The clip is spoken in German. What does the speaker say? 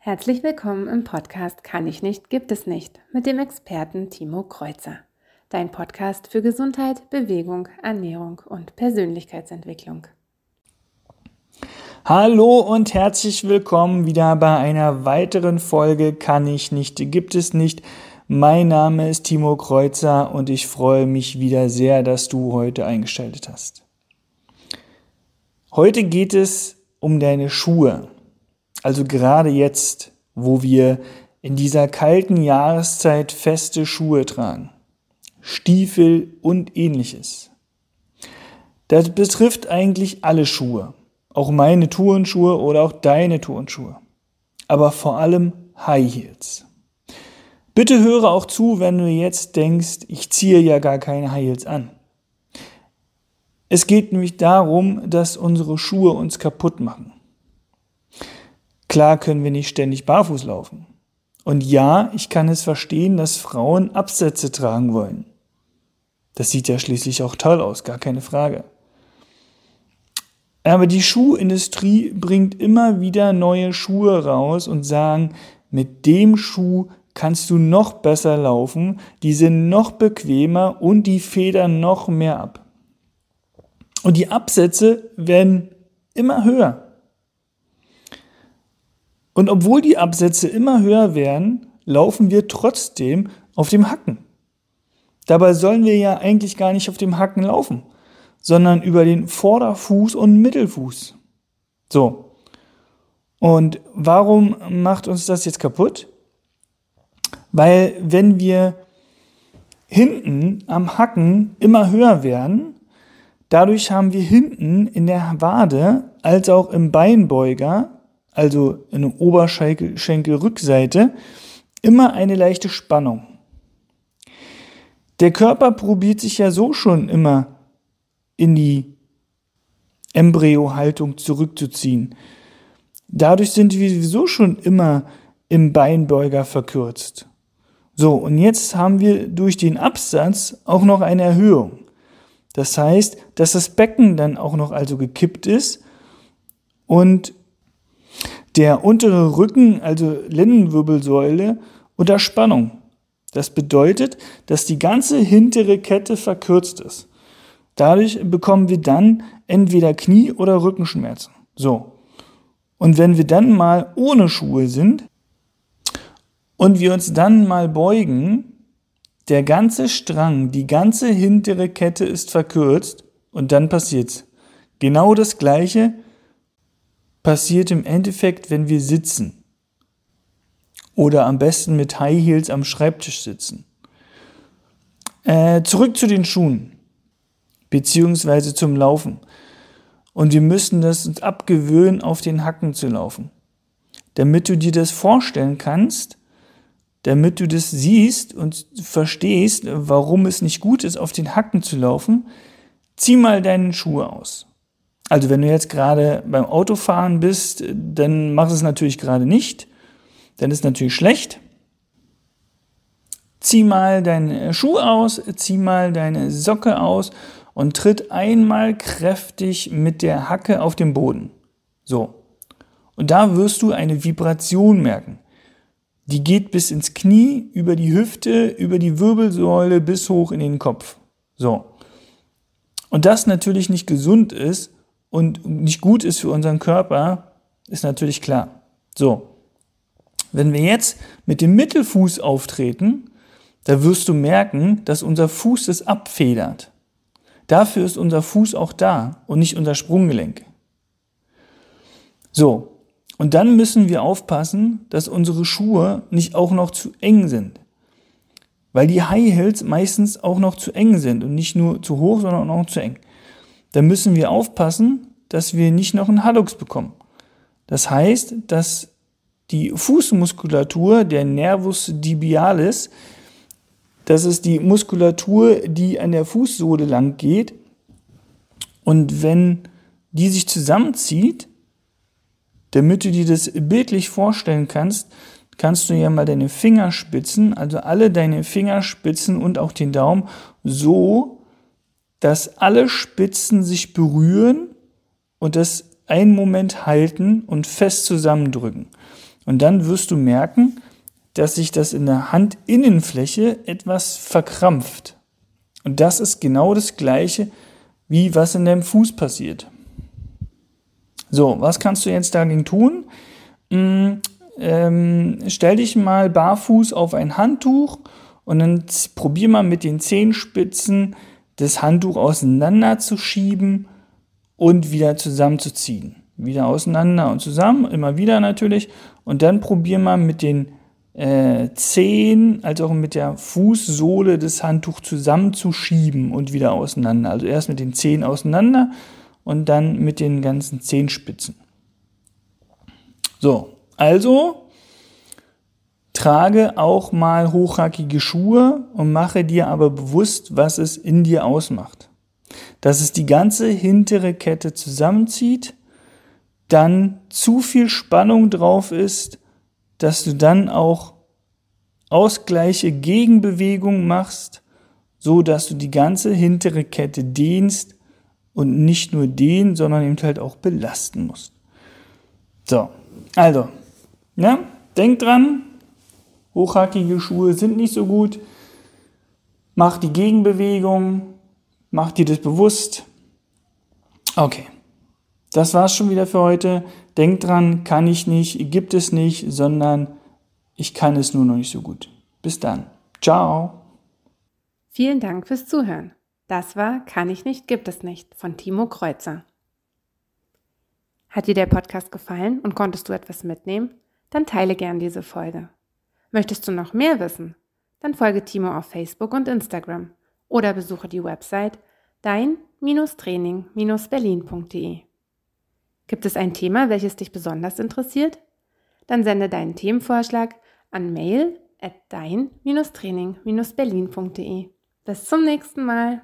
Herzlich willkommen im Podcast Kann ich nicht, gibt es nicht mit dem Experten Timo Kreuzer. Dein Podcast für Gesundheit, Bewegung, Ernährung und Persönlichkeitsentwicklung. Hallo und herzlich willkommen wieder bei einer weiteren Folge Kann ich nicht, gibt es nicht. Mein Name ist Timo Kreuzer und ich freue mich wieder sehr, dass du heute eingeschaltet hast. Heute geht es um deine Schuhe. Also gerade jetzt, wo wir in dieser kalten Jahreszeit feste Schuhe tragen, Stiefel und ähnliches. Das betrifft eigentlich alle Schuhe, auch meine Turnschuhe oder auch deine Turnschuhe, aber vor allem High Heels. Bitte höre auch zu, wenn du jetzt denkst, ich ziehe ja gar keine High Heels an. Es geht nämlich darum, dass unsere Schuhe uns kaputt machen. Klar können wir nicht ständig barfuß laufen. Und ja, ich kann es verstehen, dass Frauen Absätze tragen wollen. Das sieht ja schließlich auch toll aus, gar keine Frage. Aber die Schuhindustrie bringt immer wieder neue Schuhe raus und sagen, mit dem Schuh kannst du noch besser laufen, die sind noch bequemer und die federn noch mehr ab. Und die Absätze werden immer höher. Und obwohl die Absätze immer höher werden, laufen wir trotzdem auf dem Hacken. Dabei sollen wir ja eigentlich gar nicht auf dem Hacken laufen, sondern über den Vorderfuß und Mittelfuß. So. Und warum macht uns das jetzt kaputt? Weil wenn wir hinten am Hacken immer höher werden, dadurch haben wir hinten in der Wade als auch im Beinbeuger also in der Oberschenkelrückseite, immer eine leichte Spannung. Der Körper probiert sich ja so schon immer in die Embryohaltung zurückzuziehen. Dadurch sind wir sowieso schon immer im Beinbeuger verkürzt. So, und jetzt haben wir durch den Absatz auch noch eine Erhöhung. Das heißt, dass das Becken dann auch noch also gekippt ist und der untere Rücken, also Lendenwirbelsäule, unter Spannung. Das bedeutet, dass die ganze hintere Kette verkürzt ist. Dadurch bekommen wir dann entweder Knie- oder Rückenschmerzen. So. Und wenn wir dann mal ohne Schuhe sind und wir uns dann mal beugen, der ganze Strang, die ganze hintere Kette ist verkürzt und dann passiert's. Genau das gleiche passiert im Endeffekt, wenn wir sitzen. Oder am besten mit High Heels am Schreibtisch sitzen. Äh, zurück zu den Schuhen. Beziehungsweise zum Laufen. Und wir müssen das uns abgewöhnen, auf den Hacken zu laufen. Damit du dir das vorstellen kannst, damit du das siehst und verstehst, warum es nicht gut ist, auf den Hacken zu laufen, zieh mal deine Schuhe aus. Also wenn du jetzt gerade beim Autofahren bist, dann mach es natürlich gerade nicht. Dann ist natürlich schlecht. Zieh mal deine Schuhe aus, zieh mal deine Socke aus und tritt einmal kräftig mit der Hacke auf den Boden. So. Und da wirst du eine Vibration merken. Die geht bis ins Knie, über die Hüfte, über die Wirbelsäule bis hoch in den Kopf. So. Und das natürlich nicht gesund ist, und nicht gut ist für unseren Körper, ist natürlich klar. So. Wenn wir jetzt mit dem Mittelfuß auftreten, da wirst du merken, dass unser Fuß es abfedert. Dafür ist unser Fuß auch da und nicht unser Sprunggelenk. So. Und dann müssen wir aufpassen, dass unsere Schuhe nicht auch noch zu eng sind. Weil die High Heels meistens auch noch zu eng sind und nicht nur zu hoch, sondern auch zu eng dann müssen wir aufpassen, dass wir nicht noch einen Hallux bekommen. Das heißt, dass die Fußmuskulatur, der Nervus dibialis, das ist die Muskulatur, die an der Fußsohle lang geht. Und wenn die sich zusammenzieht, damit du dir das bildlich vorstellen kannst, kannst du ja mal deine Fingerspitzen, also alle deine Fingerspitzen und auch den Daumen so dass alle Spitzen sich berühren und das einen Moment halten und fest zusammendrücken. Und dann wirst du merken, dass sich das in der Handinnenfläche etwas verkrampft. Und das ist genau das Gleiche, wie was in deinem Fuß passiert. So, was kannst du jetzt dagegen tun? Hm, ähm, stell dich mal barfuß auf ein Handtuch und dann probier mal mit den Zehenspitzen das Handtuch auseinanderzuschieben und wieder zusammenzuziehen. Wieder auseinander und zusammen, immer wieder natürlich. Und dann probier mal mit den äh, Zehen als auch mit der Fußsohle das Handtuch zusammenzuschieben und wieder auseinander. Also erst mit den Zehen auseinander und dann mit den ganzen Zehenspitzen. So, also trage auch mal hochhackige Schuhe und mache dir aber bewusst, was es in dir ausmacht. Dass es die ganze hintere Kette zusammenzieht, dann zu viel Spannung drauf ist, dass du dann auch ausgleiche Gegenbewegung machst, so dass du die ganze hintere Kette dehnst und nicht nur dehnen, sondern eben halt auch belasten musst. So, also, ja, denk dran, hochhackige Schuhe sind nicht so gut. Mach die Gegenbewegung, mach dir das bewusst. Okay, das war's schon wieder für heute. Denk dran, kann ich nicht, gibt es nicht, sondern ich kann es nur noch nicht so gut. Bis dann. Ciao. Vielen Dank fürs Zuhören. Das war Kann ich nicht, gibt es nicht von Timo Kreuzer. Hat dir der Podcast gefallen und konntest du etwas mitnehmen? Dann teile gern diese Folge. Möchtest du noch mehr wissen? Dann folge Timo auf Facebook und Instagram oder besuche die Website dein-training-berlin.de. Gibt es ein Thema, welches dich besonders interessiert? Dann sende deinen Themenvorschlag an mail at dein-training-berlin.de. Bis zum nächsten Mal.